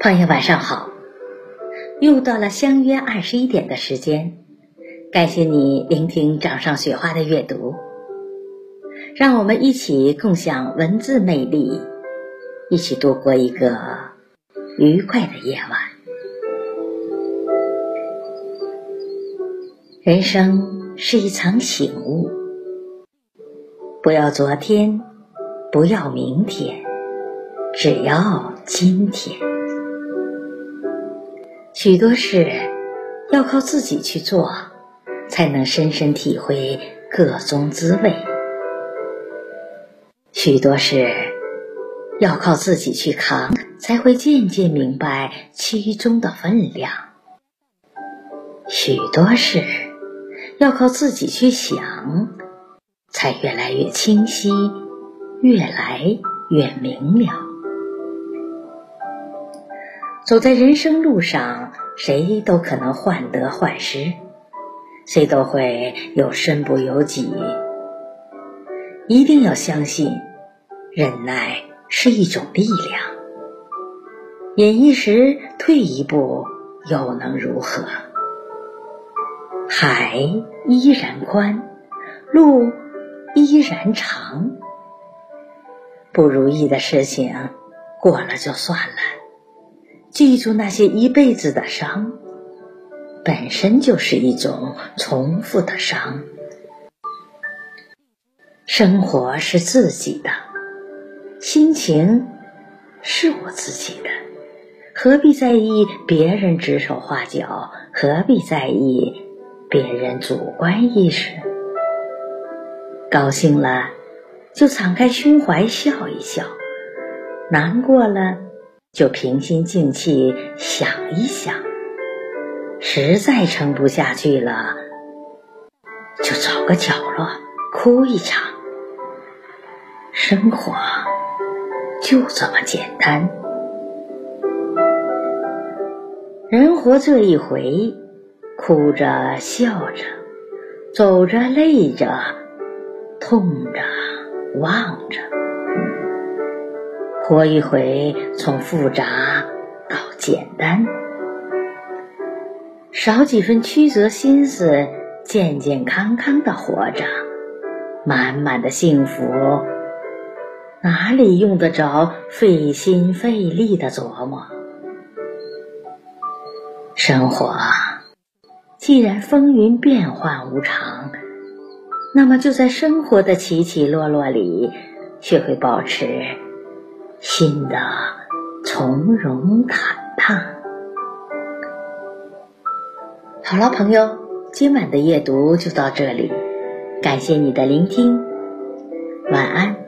朋友晚上好，又到了相约二十一点的时间，感谢你聆听掌上雪花的阅读，让我们一起共享文字魅力，一起度过一个愉快的夜晚。人生是一场醒悟，不要昨天。不要明天，只要今天。许多事要靠自己去做，才能深深体会个中滋味；许多事要靠自己去扛，才会渐渐明白其中的分量；许多事要靠自己去想，才越来越清晰。越来越明了。走在人生路上，谁都可能患得患失，谁都会有身不由己。一定要相信，忍耐是一种力量。忍一时，退一步，又能如何？海依然宽，路依然长。不如意的事情过了就算了，记住那些一辈子的伤，本身就是一种重复的伤。生活是自己的，心情是我自己的，何必在意别人指手画脚？何必在意别人主观意识？高兴了。就敞开胸怀笑一笑，难过了就平心静气想一想，实在撑不下去了，就找个角落哭一场。生活就这么简单，人活这一回，哭着笑着，走着累着，痛着。望着，活一回，从复杂到简单，少几分曲折心思，健健康康的活着，满满的幸福，哪里用得着费心费力的琢磨？生活既然风云变幻无常。那么就在生活的起起落落里，学会保持心的从容坦荡。好了，朋友，今晚的阅读就到这里，感谢你的聆听，晚安。